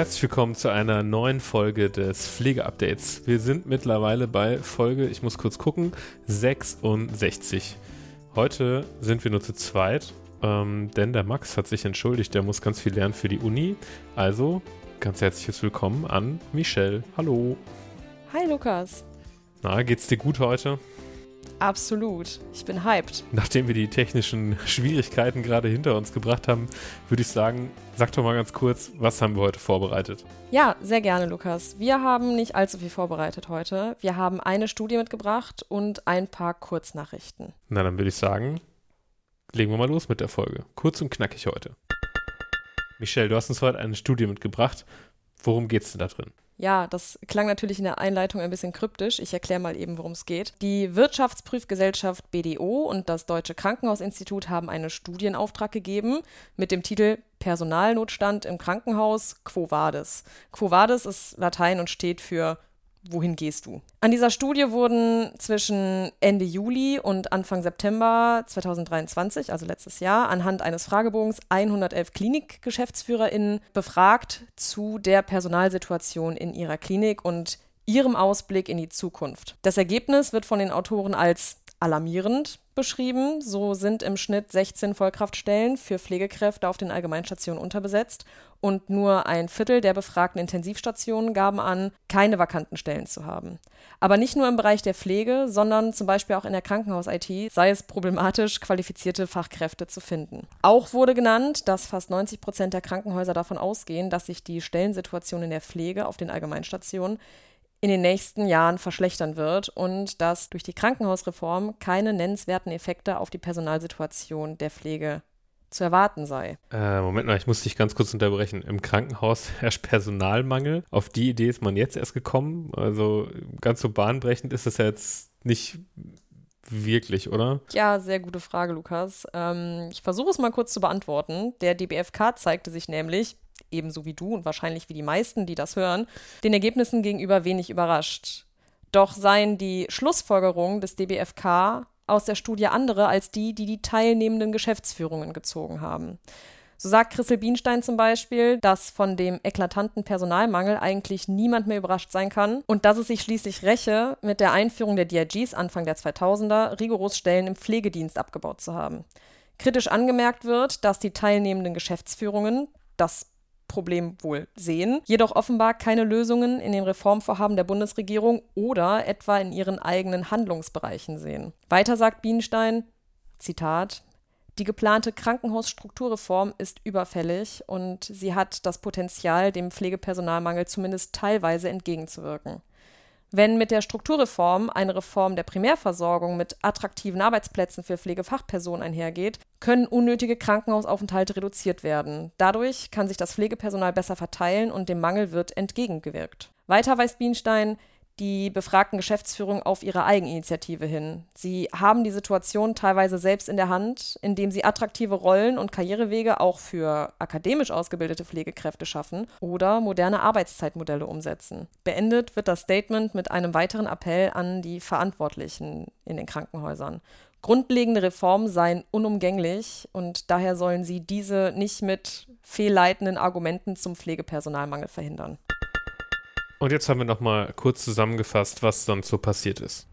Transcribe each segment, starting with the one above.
Herzlich willkommen zu einer neuen Folge des Pflegeupdates. Wir sind mittlerweile bei Folge, ich muss kurz gucken, 66. Heute sind wir nur zu zweit, ähm, denn der Max hat sich entschuldigt, der muss ganz viel lernen für die Uni. Also ganz herzliches Willkommen an Michelle. Hallo. Hi Lukas. Na, geht's dir gut heute? Absolut. Ich bin hyped. Nachdem wir die technischen Schwierigkeiten gerade hinter uns gebracht haben, würde ich sagen, sag doch mal ganz kurz, was haben wir heute vorbereitet? Ja, sehr gerne, Lukas. Wir haben nicht allzu viel vorbereitet heute. Wir haben eine Studie mitgebracht und ein paar Kurznachrichten. Na, dann würde ich sagen, legen wir mal los mit der Folge. Kurz und knackig heute. Michelle, du hast uns heute eine Studie mitgebracht. Worum geht es denn da drin? Ja, das klang natürlich in der Einleitung ein bisschen kryptisch. Ich erkläre mal eben, worum es geht. Die Wirtschaftsprüfgesellschaft BDO und das Deutsche Krankenhausinstitut haben einen Studienauftrag gegeben mit dem Titel Personalnotstand im Krankenhaus Quo Vadis. Quo Vadis ist Latein und steht für wohin gehst du? An dieser Studie wurden zwischen Ende Juli und Anfang September 2023, also letztes Jahr, anhand eines Fragebogens 111 Klinikgeschäftsführerinnen befragt zu der Personalsituation in ihrer Klinik und ihrem Ausblick in die Zukunft. Das Ergebnis wird von den Autoren als alarmierend beschrieben. So sind im Schnitt 16 Vollkraftstellen für Pflegekräfte auf den Allgemeinstationen unterbesetzt und nur ein Viertel der befragten Intensivstationen gaben an, keine vakanten Stellen zu haben. Aber nicht nur im Bereich der Pflege, sondern zum Beispiel auch in der Krankenhaus-IT sei es problematisch, qualifizierte Fachkräfte zu finden. Auch wurde genannt, dass fast 90 Prozent der Krankenhäuser davon ausgehen, dass sich die Stellensituation in der Pflege auf den Allgemeinstationen in den nächsten Jahren verschlechtern wird und dass durch die Krankenhausreform keine nennenswerten Effekte auf die Personalsituation der Pflege zu erwarten sei. Äh, Moment mal, ich muss dich ganz kurz unterbrechen. Im Krankenhaus herrscht Personalmangel. Auf die Idee ist man jetzt erst gekommen. Also ganz so bahnbrechend ist es ja jetzt nicht wirklich, oder? Ja, sehr gute Frage, Lukas. Ähm, ich versuche es mal kurz zu beantworten. Der DBFK zeigte sich nämlich, ebenso wie du und wahrscheinlich wie die meisten, die das hören, den Ergebnissen gegenüber wenig überrascht. Doch seien die Schlussfolgerungen des DBFK aus der Studie andere als die, die die teilnehmenden Geschäftsführungen gezogen haben. So sagt Christel Bienstein zum Beispiel, dass von dem eklatanten Personalmangel eigentlich niemand mehr überrascht sein kann und dass es sich schließlich räche, mit der Einführung der DRGs Anfang der 2000er rigoros Stellen im Pflegedienst abgebaut zu haben. Kritisch angemerkt wird, dass die teilnehmenden Geschäftsführungen das Problem wohl sehen, jedoch offenbar keine Lösungen in den Reformvorhaben der Bundesregierung oder etwa in ihren eigenen Handlungsbereichen sehen. Weiter sagt Bienstein, Zitat, die geplante Krankenhausstrukturreform ist überfällig und sie hat das Potenzial, dem Pflegepersonalmangel zumindest teilweise entgegenzuwirken. Wenn mit der Strukturreform eine Reform der Primärversorgung mit attraktiven Arbeitsplätzen für Pflegefachpersonen einhergeht, können unnötige Krankenhausaufenthalte reduziert werden. Dadurch kann sich das Pflegepersonal besser verteilen und dem Mangel wird entgegengewirkt. Weiter weist Bienstein, die befragten Geschäftsführung auf ihre Eigeninitiative hin. Sie haben die Situation teilweise selbst in der Hand, indem sie attraktive Rollen und Karrierewege auch für akademisch ausgebildete Pflegekräfte schaffen oder moderne Arbeitszeitmodelle umsetzen. Beendet wird das Statement mit einem weiteren Appell an die Verantwortlichen in den Krankenhäusern. Grundlegende Reformen seien unumgänglich und daher sollen sie diese nicht mit fehlleitenden Argumenten zum Pflegepersonalmangel verhindern. Und jetzt haben wir nochmal kurz zusammengefasst, was sonst so passiert ist.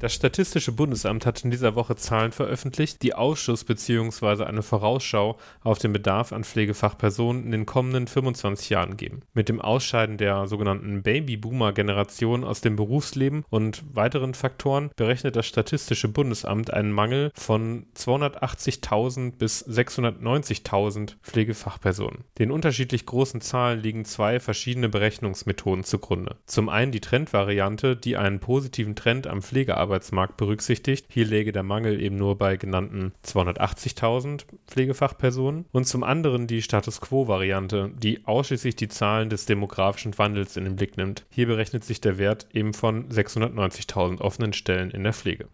Das Statistische Bundesamt hat in dieser Woche Zahlen veröffentlicht, die Ausschuss bzw. eine Vorausschau auf den Bedarf an Pflegefachpersonen in den kommenden 25 Jahren geben. Mit dem Ausscheiden der sogenannten Babyboomer-Generation aus dem Berufsleben und weiteren Faktoren berechnet das Statistische Bundesamt einen Mangel von 280.000 bis 690.000 Pflegefachpersonen. Den unterschiedlich großen Zahlen liegen zwei verschiedene Berechnungsmethoden zugrunde. Zum einen die Trendvariante, die einen positiven Trend am Pflegearbeitsmarkt Arbeitsmarkt berücksichtigt. Hier läge der Mangel eben nur bei genannten 280.000 Pflegefachpersonen. Und zum anderen die Status Quo-Variante, die ausschließlich die Zahlen des demografischen Wandels in den Blick nimmt. Hier berechnet sich der Wert eben von 690.000 offenen Stellen in der Pflege.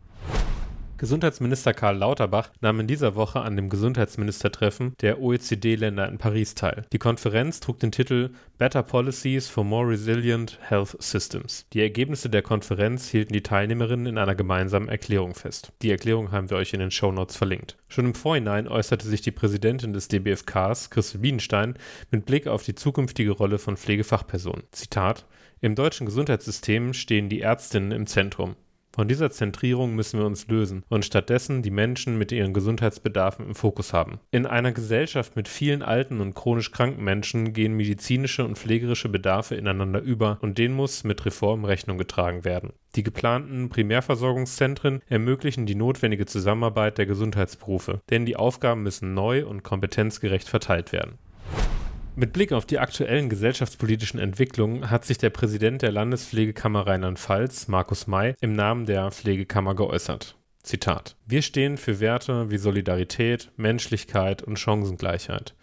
Gesundheitsminister Karl Lauterbach nahm in dieser Woche an dem Gesundheitsministertreffen der OECD-Länder in Paris teil. Die Konferenz trug den Titel Better Policies for More Resilient Health Systems. Die Ergebnisse der Konferenz hielten die Teilnehmerinnen in einer gemeinsamen Erklärung fest. Die Erklärung haben wir euch in den Show Notes verlinkt. Schon im Vorhinein äußerte sich die Präsidentin des DBFKs, Christel Bienenstein, mit Blick auf die zukünftige Rolle von Pflegefachpersonen. Zitat Im deutschen Gesundheitssystem stehen die Ärztinnen im Zentrum. Von dieser Zentrierung müssen wir uns lösen und stattdessen die Menschen mit ihren Gesundheitsbedarfen im Fokus haben. In einer Gesellschaft mit vielen alten und chronisch kranken Menschen gehen medizinische und pflegerische Bedarfe ineinander über und denen muss mit Reform Rechnung getragen werden. Die geplanten Primärversorgungszentren ermöglichen die notwendige Zusammenarbeit der Gesundheitsberufe, denn die Aufgaben müssen neu und kompetenzgerecht verteilt werden. Mit Blick auf die aktuellen gesellschaftspolitischen Entwicklungen hat sich der Präsident der Landespflegekammer Rheinland-Pfalz, Markus May, im Namen der Pflegekammer geäußert. Zitat: Wir stehen für Werte wie Solidarität, Menschlichkeit und Chancengleichheit.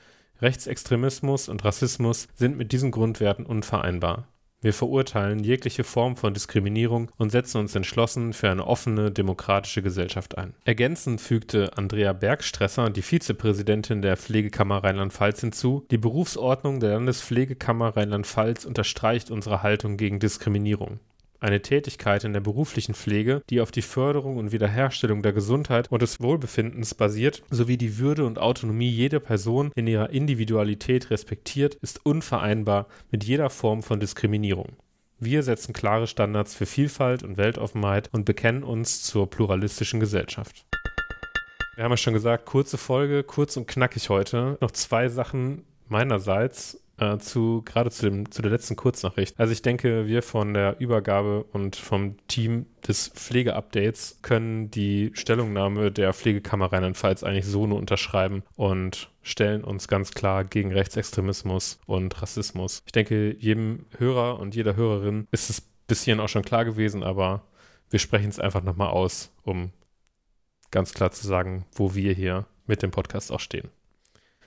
Rechtsextremismus und Rassismus sind mit diesen Grundwerten unvereinbar. Wir verurteilen jegliche Form von Diskriminierung und setzen uns entschlossen für eine offene, demokratische Gesellschaft ein. Ergänzend fügte Andrea Bergstresser, die Vizepräsidentin der Pflegekammer Rheinland-Pfalz hinzu, die Berufsordnung der Landespflegekammer Rheinland-Pfalz unterstreicht unsere Haltung gegen Diskriminierung eine Tätigkeit in der beruflichen Pflege, die auf die Förderung und Wiederherstellung der Gesundheit und des Wohlbefindens basiert, sowie die Würde und Autonomie jeder Person in ihrer Individualität respektiert, ist unvereinbar mit jeder Form von Diskriminierung. Wir setzen klare Standards für Vielfalt und Weltoffenheit und bekennen uns zur pluralistischen Gesellschaft. Wir haben ja schon gesagt, kurze Folge, kurz und knackig heute. Noch zwei Sachen meinerseits äh, zu gerade zu, dem, zu der letzten Kurznachricht. Also ich denke, wir von der Übergabe und vom Team des Pflegeupdates können die Stellungnahme der Pflegekammer Rheinland-Pfalz eigentlich so nur unterschreiben und stellen uns ganz klar gegen Rechtsextremismus und Rassismus. Ich denke, jedem Hörer und jeder Hörerin ist es bis hierhin auch schon klar gewesen, aber wir sprechen es einfach nochmal aus, um ganz klar zu sagen, wo wir hier mit dem Podcast auch stehen.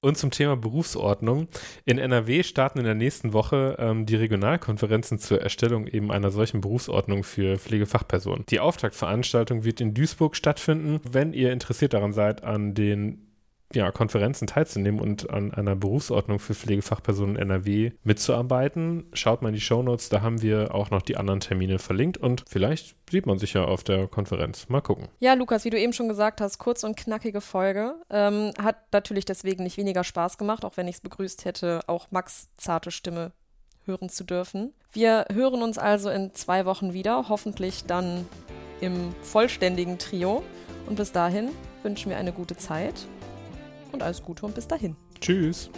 Und zum Thema Berufsordnung. In NRW starten in der nächsten Woche ähm, die Regionalkonferenzen zur Erstellung eben einer solchen Berufsordnung für Pflegefachpersonen. Die Auftaktveranstaltung wird in Duisburg stattfinden. Wenn ihr interessiert daran seid, an den ja, Konferenzen teilzunehmen und an einer Berufsordnung für Pflegefachpersonen NRW mitzuarbeiten. Schaut mal in die Shownotes, da haben wir auch noch die anderen Termine verlinkt und vielleicht sieht man sich ja auf der Konferenz. Mal gucken. Ja, Lukas, wie du eben schon gesagt hast, kurz und knackige Folge. Ähm, hat natürlich deswegen nicht weniger Spaß gemacht, auch wenn ich es begrüßt hätte, auch Max zarte Stimme hören zu dürfen. Wir hören uns also in zwei Wochen wieder, hoffentlich dann im vollständigen Trio. Und bis dahin wünschen wir eine gute Zeit und alles Gute und bis dahin. Tschüss.